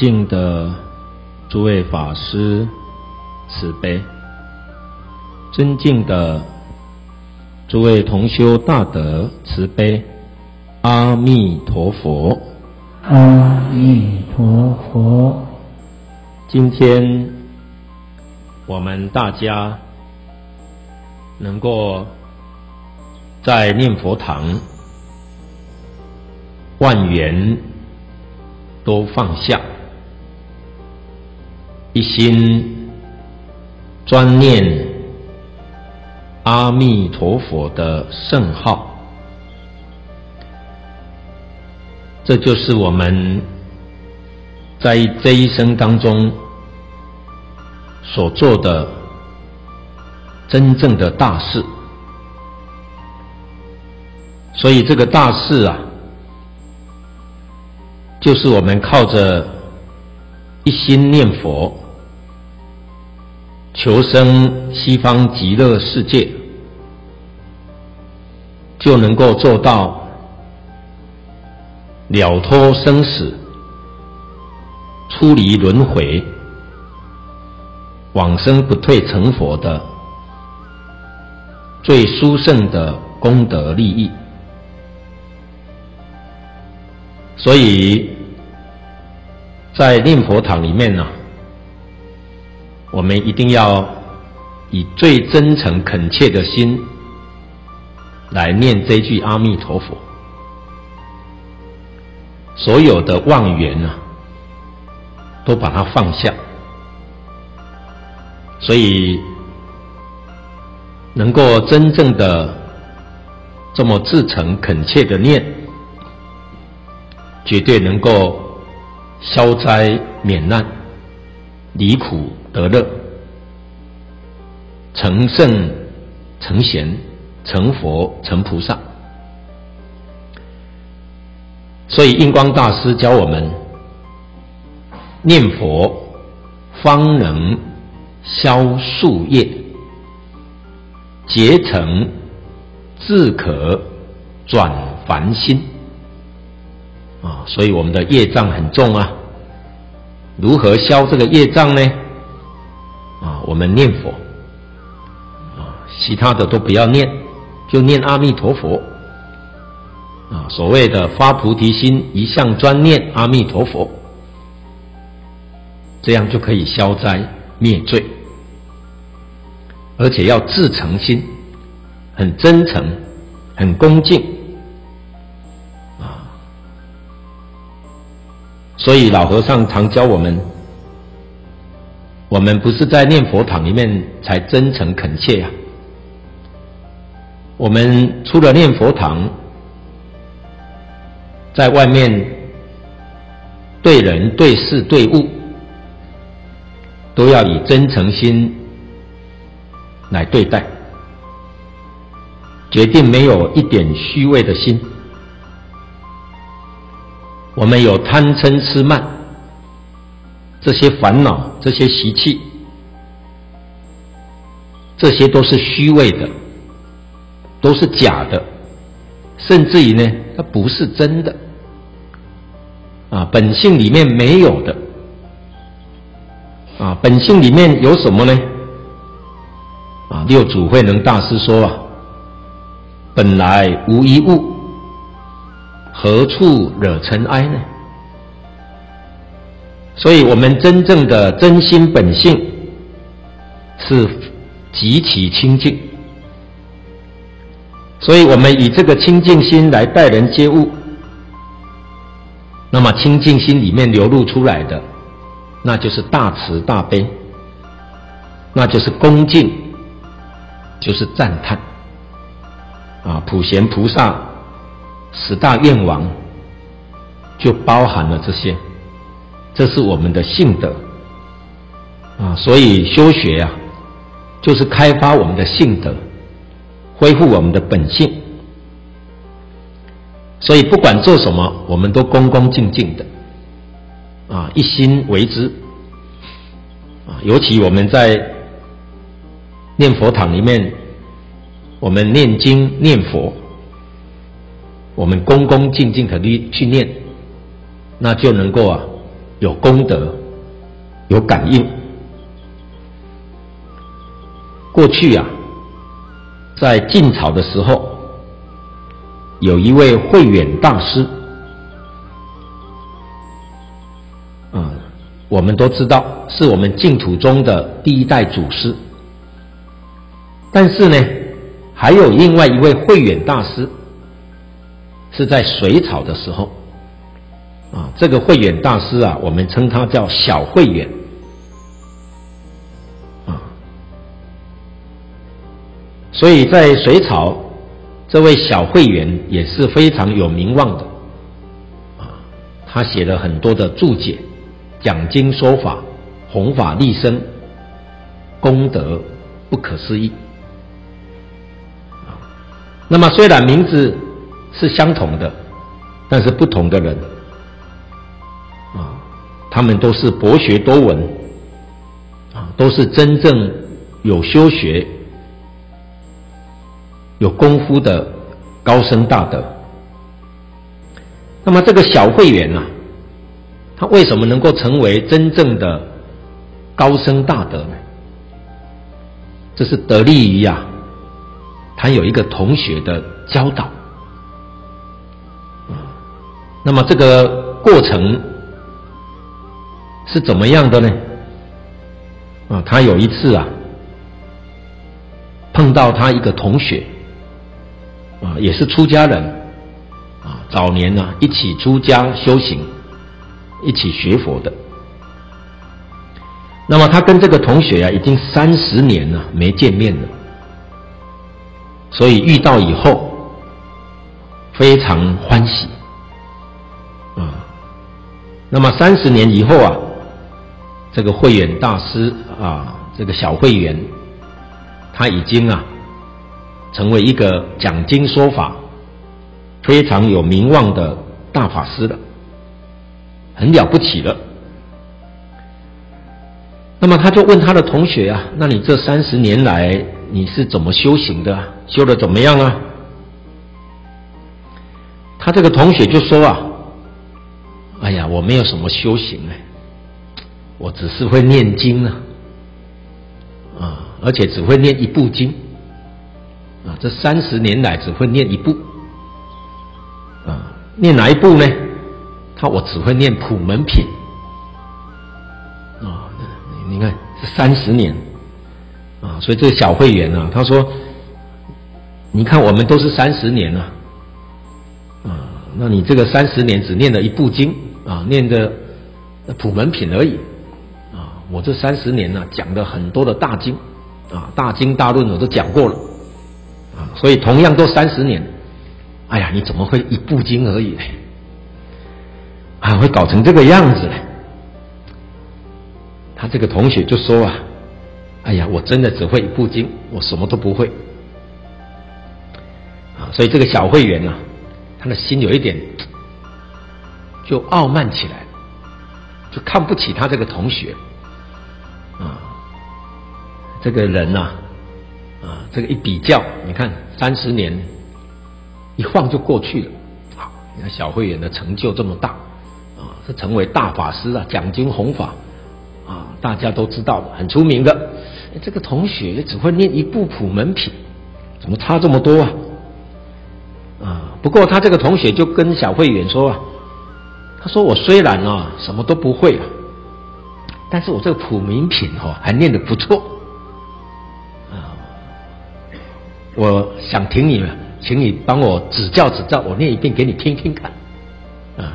尊敬的诸位法师，慈悲！尊敬的诸位同修大德，慈悲！阿弥陀佛！阿弥陀佛！今天我们大家能够在念佛堂，万缘都放下，一心专念阿弥陀佛的圣号，这就是我们在这一生当中所做的真正的大事。所以这个大事啊，就是我们靠着一心念佛，求生西方极乐世界，就能够做到了脱生死、出离轮回、往生不退成佛的最殊胜的功德利益。所以，在念佛堂里面呢，我们一定要以最真诚恳切的心来念这句阿弥陀佛，所有的妄缘呢，都把它放下。所以，能够真正的这么至诚恳切的念。绝对能够消灾免难、离苦得乐、成圣成贤、成佛成菩萨。所以印光大师教我们念佛，方能消宿业，结成自可转凡心。啊，所以我们的业障很重啊。如何消这个业障呢？啊，我们念佛，啊，其他的都不要念，就念阿弥陀佛。啊，所谓的发菩提心，一向专念阿弥陀佛，这样就可以消灾灭罪，而且要自诚心，很真诚，很恭敬。所以老和尚常教我们，我们不是在念佛堂里面才真诚恳切呀。我们出了念佛堂，在外面对人对事对物，都要以真诚心来对待，决定没有一点虚伪的心。我们有贪嗔痴慢这些烦恼、这些习气，这些都是虚伪的，都是假的，甚至于呢，它不是真的啊！本性里面没有的啊！本性里面有什么呢？啊！六祖慧能大师说啊：“本来无一物。”何处惹尘埃呢？所以，我们真正的真心本性是极其清净。所以我们以这个清净心来待人接物，那么清净心里面流露出来的，那就是大慈大悲，那就是恭敬，就是赞叹啊！普贤菩萨。十大愿王就包含了这些，这是我们的性德啊，所以修学呀，就是开发我们的性德，恢复我们的本性。所以不管做什么，我们都恭恭敬敬的啊，一心为之啊。尤其我们在念佛堂里面，我们念经念佛。我们恭恭敬敬的去去念，那就能够啊有功德，有感应。过去啊，在晋朝的时候，有一位慧远大师，啊，我们都知道是我们净土中的第一代祖师。但是呢，还有另外一位慧远大师，是在隋朝的时候，啊，这个慧远大师啊，我们称他叫小慧远，啊，所以在隋朝，这位小慧远也是非常有名望的，啊，他写了很多的注解，讲经说法，弘法利身，功德不可思议。那么虽然名字是相同的，但是不同的人啊，他们都是博学多闻啊，都是真正有修学、有功夫的高僧大德。那么这个小慧远啊，他为什么能够成为真正的高僧大德呢？这是得力于呀。他有一个同学的教导，那么这个过程是怎么样的呢？啊，他有一次啊，碰到他一个同学，啊，也是出家人，啊，早年呢一起出家修行，一起学佛的。那么他跟这个同学啊，已经三十年了没见面了。所以遇到以后，非常欢喜，那么三十年以后啊，这个慧远大师啊，这个小慧远，他已经啊，成为一个讲经说法非常有名望的大法师了，很了不起了。那么他就问他的同学啊，那你这三十年来你是怎么修行的？修的怎么样啊？他这个同学就说啊，哎呀，我没有什么修行哎，我只是会念经啊，啊，而且只会念一部经，啊，这三十年来只会念一部，啊，念哪一部呢？他我只会念普门品，啊，你看这三十年，啊，所以这个小会员啊，他说。你看，我们都是三十年了，啊，那你这个三十年只念了一部经。啊，念的普门品而已，啊，我这三十年呢讲的很多的大经，啊，大经大论我都讲过了，啊，所以同样都三十年，哎呀，你怎么会一部经而已呢？啊，会搞成这个样子呢？他这个同学就说啊，哎呀，我真的只会一部经，我什么都不会。啊所以这个小会员呢，他的心有一点就傲慢起来，就看不起他这个同学啊。这个人呐，啊，这个一比较，你看三十年一晃就过去了。啊，你看小慧远的成就这么大啊，是成为大法师啊，讲经弘法啊，大家都知道的，很出名的。这个同学只会念一部普门品，怎么差这么多啊？啊，不过他这个同学就跟小慧远说啊，他说我虽然啊什么都不会啊，但是我这个普门品哈还念得不错啊，我想听你们，请你帮我指教指教，我念一遍给你听听看啊。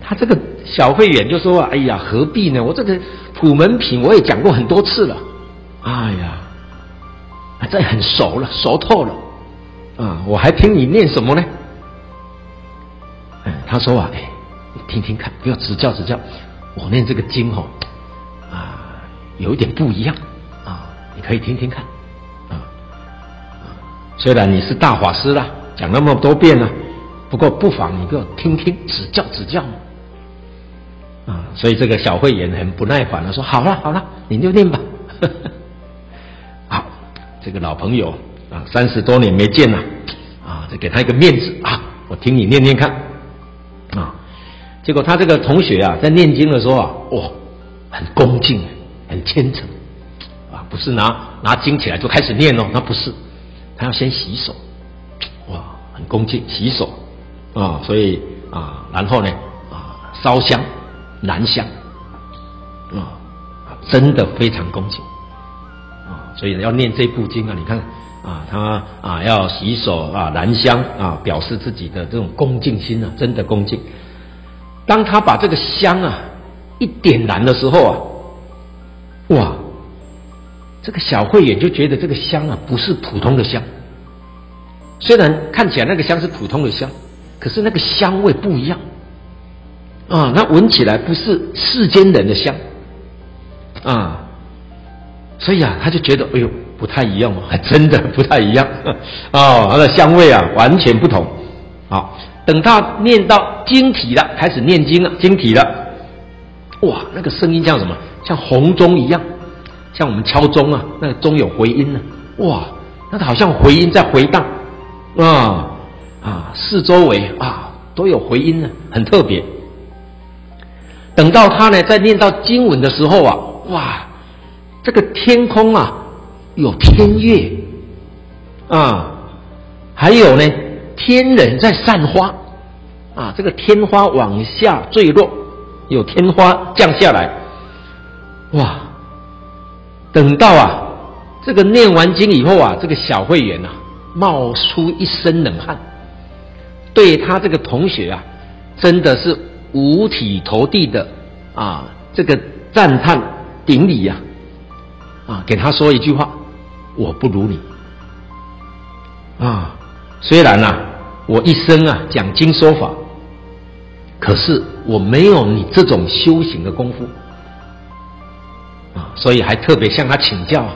他这个小慧远就说，哎呀何必呢？我这个普门品我也讲过很多次了，哎呀，这很熟了，熟透了。啊，我还听你念什么呢？哎，他说啊，哎，你听听看，不要指教指教。我念这个经哦，啊，有一点不一样啊，你可以听听看啊。虽然你是大法师啦，讲那么多遍了，不过不妨你给我听听，指教指教。啊，所以这个小慧眼很不耐烦的说：“好了好了，你就念吧。”好，这个老朋友。啊，三十多年没见了，啊，再给他一个面子啊！我听你念念看，啊，结果他这个同学啊，在念经的时候啊，哇，很恭敬，很虔诚，啊，不是拿拿经起来就开始念哦，那不是，他要先洗手，哇，很恭敬，洗手，啊，所以啊，然后呢，啊，烧香，燃香，啊，真的非常恭敬，啊，所以要念这部经啊，你看。啊，他啊要洗手啊，燃香啊，表示自己的这种恭敬心啊，真的恭敬。当他把这个香啊一点燃的时候啊，哇，这个小慧眼就觉得这个香啊不是普通的香。虽然看起来那个香是普通的香，可是那个香味不一样啊，那闻起来不是世间人的香啊，所以啊，他就觉得哎呦。不太一样哦，还真的不太一样哦，它的香味啊完全不同。好，等他念到经体了，开始念经了，经体了，哇，那个声音像什么？像洪钟一样，像我们敲钟啊，那个钟有回音呢，哇，那个好像回音在回荡啊啊，四周围啊都有回音呢，很特别。等到他呢在念到经文的时候啊，哇，这个天空啊。有天月啊，还有呢，天人在散花啊，这个天花往下坠落，有天花降下来，哇！等到啊，这个念完经以后啊，这个小会员啊，冒出一身冷汗，对他这个同学啊，真的是五体投地的啊，这个赞叹顶礼呀，啊，给他说一句话。我不如你啊！虽然啊，我一生啊讲经说法，可是我没有你这种修行的功夫啊，所以还特别向他请教。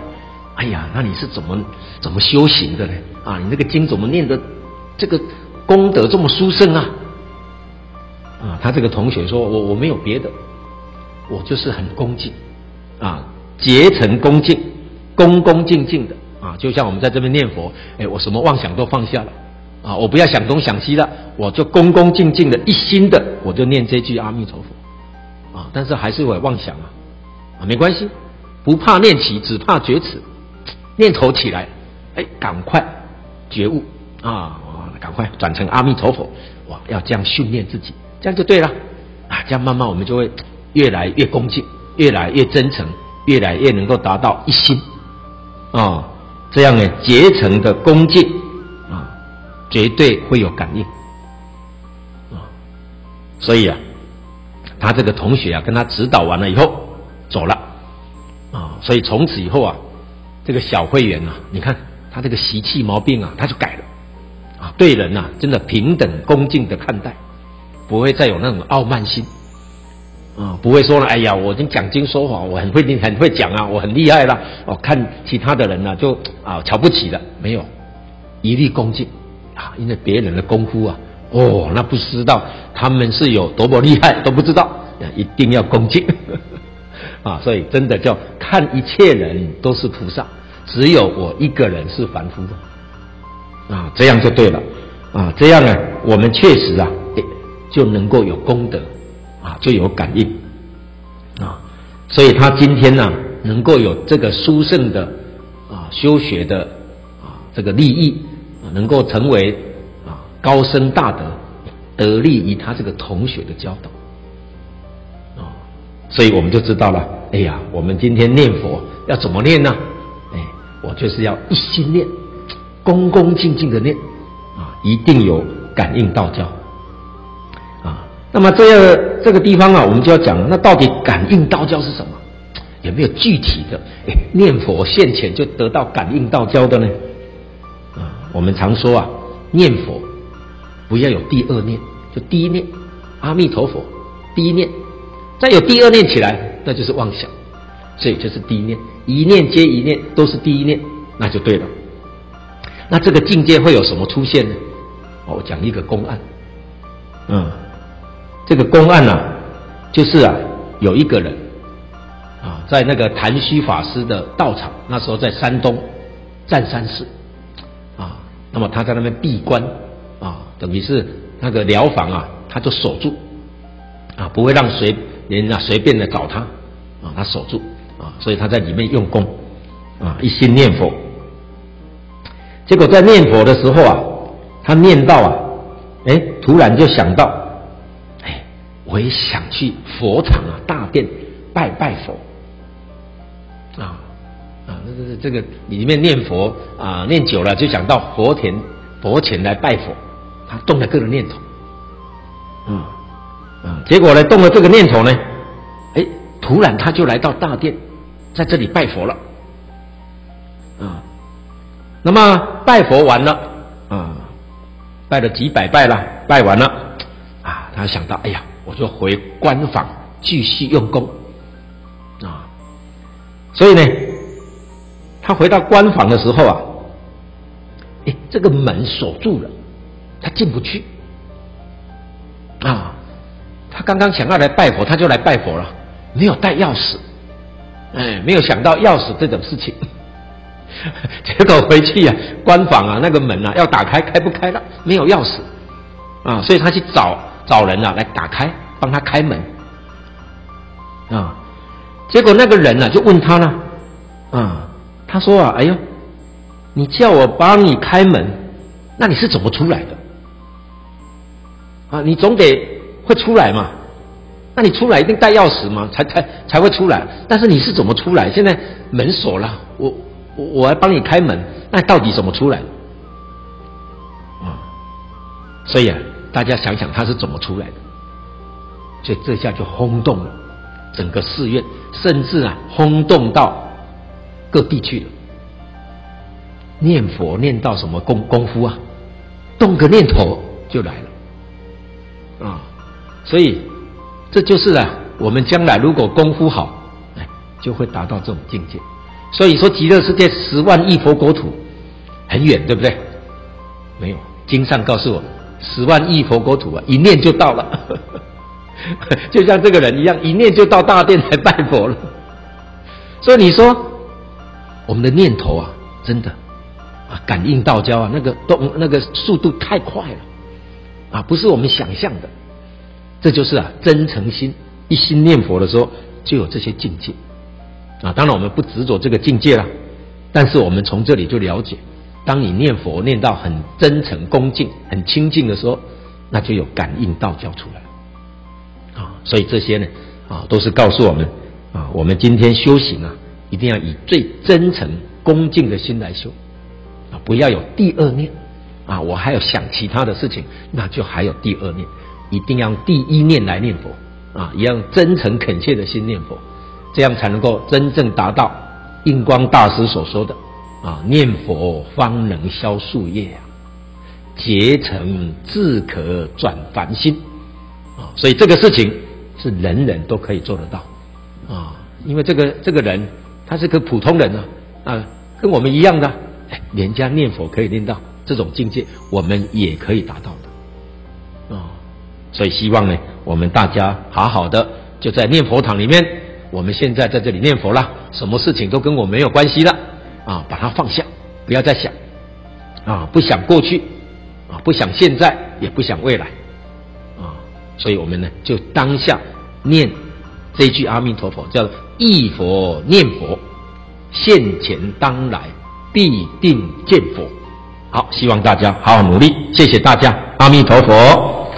哎呀，那你是怎么怎么修行的呢？啊，你那个经怎么念的？这个功德这么殊胜啊！啊，他这个同学说：“我我没有别的，我就是很恭敬啊，竭诚恭敬。”恭恭敬敬的啊，就像我们在这边念佛，哎，我什么妄想都放下了啊，我不要想东想西了，我就恭恭敬敬的一心的，我就念这句阿弥陀佛啊。但是还是会妄想啊，啊，没关系，不怕念起，只怕觉迟。念头起来，哎，赶快觉悟啊，赶快转成阿弥陀佛，哇，要这样训练自己，这样就对了啊。这样慢慢我们就会越来越恭敬，越来越真诚，越来越能够达到一心。啊、这样呢，结成的恭敬，绝对会有感应啊、哦。所以啊，他这个同学啊，跟他指导完了以后走了啊、哦。所以从此以后啊，这个小会员啊，你看他这个习气毛病啊，他就改了啊，对人啊，真的平等恭敬的看待，不会再有那种傲慢心。啊，不会说了，哎呀，我已经讲经说法，我很会很会讲啊，我很厉害了。哦，看其他的人呢、啊，就啊瞧不起了，没有，一律恭敬啊，因为别人的功夫啊，哦，那不知道他们是有多么厉害都不知道，一定要恭敬 啊，所以真的叫看一切人都是菩萨，只有我一个人是凡夫。啊，这样就对了。啊，这样呢，我们确实啊，就能够有功德。啊，就有感应。啊，所以他今天呢，能够有这个殊胜的啊修学的啊这个利益，能够成为啊高僧大德，得利于他这个同学的教导啊，所以我们就知道了。哎呀，我们今天念佛要怎么念呢？哎，我就是要一心念，恭恭敬敬的念啊，一定有感应道交。那么这个这个地方啊，我们就要讲，那到底感应道交是什么？有没有具体的？哎，念佛现前就得到感应道交的呢？我们常说啊，念佛不要有第二念，就第一念，阿弥陀佛，第一念，再有第二念起来，那就是妄想，所以就是第一念，一念接一念，都是第一念，那就对了。那这个境界会有什么出现呢？我讲一个公案，嗯。这个公案呢、啊，就是啊，有一个人啊，在那个谭虚法师的道场，那时候在山东湛山寺，那么他在那边闭关啊，等于是那个寮房啊，他就守住啊，不会让随人啊随便的找他啊，他守住啊，所以他在里面用功啊，一心念佛。结果在念佛的时候啊，他念到啊，哎，突然就想到，哎，我也想去佛场啊，大殿拜拜佛啊啊，这这这个里面念佛啊，念久了就想到佛田佛前来拜佛，他动了各种念头，啊啊，结果呢，动了这个念头呢，哎，突然他就来到大殿，在这里拜佛了，啊。那么拜佛完了，啊，拜了几百拜了，拜完了，啊，他想到，哎呀，我就回官房继续用功，啊，所以呢，他回到关房的时候啊，哎，这个门锁住了，他进不去，啊，他刚刚想要来拜佛，他就来拜佛了，没有带钥匙，哎，没有想到钥匙这种事情。结果回去呀、啊，关房啊，那个门啊，要打开开不开了，没有钥匙啊，所以他去找找人啊来打开，帮他开门啊。结果那个人呢、啊、就问他呢，啊，他说啊，哎呦，你叫我帮你开门，那你是怎么出来的？啊，你总得会出来嘛，那你出来一定带钥匙嘛，才才才会出来。但是你是怎么出来？现在门锁了，我。我我来帮你开门，那到底怎么出来？啊，所以啊，大家想想他是怎么出来的？所以这下就轰动了整个寺院，甚至啊轰动到各地去了。念佛念到什么功功夫啊？动个念头就来了啊！所以这就是啊，我们将来如果功夫好，哎，就会达到这种境界。所以说，极乐世界十万亿佛国土很远，对不对？没有，经上告诉我，十万亿佛国土啊，一念就到了，就像这个人一样，一念就到大殿来拜佛了。所以你说，我们的念头啊，真的啊，感应道交啊，那个动那个速度太快了啊，不是我们想象的。这就是啊，真诚心，一心念佛的时候，就有这些境界。啊，当然我们不执着这个境界了，但是我们从这里就了解，当你念佛念到很真诚、恭敬、很清净的时候，那就有感应道交出来了。啊，所以这些呢，啊，都是告诉我们，啊，我们今天修行啊，一定要以最真诚、恭敬的心来修，啊，不要有第二念，啊，我还要想其他的事情，那就还有第二念，一定要第一念来念佛，啊，一样真诚恳切的心念佛。这样才能够真正达到印光大师所说的啊，念佛方能消宿业啊，结成自可转凡心。啊，所以这个事情是人人都可以做得到。啊，因为这个这个人他是个普通人啊啊，跟我们一样的，哎，人家念佛可以念到这种境界，我们也可以达到的啊，所以希望呢，我们大家好好的就在念佛堂里面。我们现在在这里念佛了，什么事情都跟我没有关系了，啊，把它放下，不要再想，啊，不想过去，啊，不想现在，也不想未来，啊，所以我们呢就当下念这句阿弥陀佛，叫一佛念佛，现前当来必定见佛。好，希望大家好好努力，谢谢大家，阿弥陀佛。